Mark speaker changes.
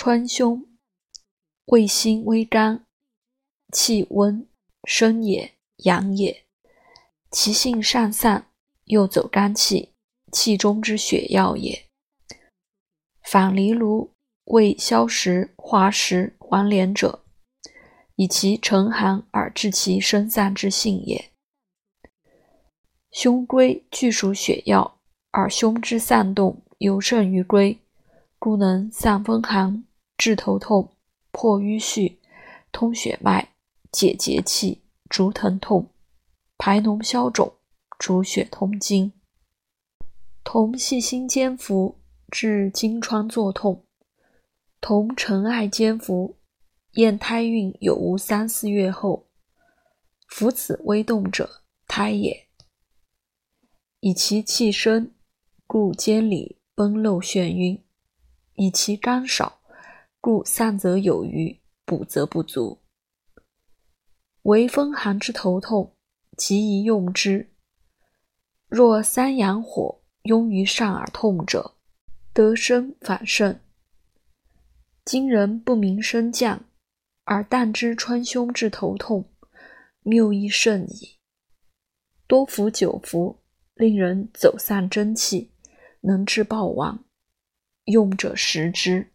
Speaker 1: 川芎，味辛微甘，气温，生也，阳也。其性善散，又走肝气，气中之血药也。反藜芦，味消食、化食、还连者，以其沉寒而治其生散之性也。胸归俱属血药，而胸之散动尤胜于归，故能散风寒、治头痛、破瘀血、通血脉、解结气、逐疼痛、排脓消肿、逐血通经。同细心煎服，治经疮作痛；同尘艾煎服，验胎孕有无三四月后，服此微动者，胎也。以其气生，故坚里崩漏眩晕；以其肝少，故散则有余，补则不足。为风寒之头痛，极宜用之。若三阳火壅于上而痛者，得生反盛。今人不明升降，而但知穿胸治头痛，谬亦甚矣。多服久服。令人走散真气，能治暴亡，用者食之。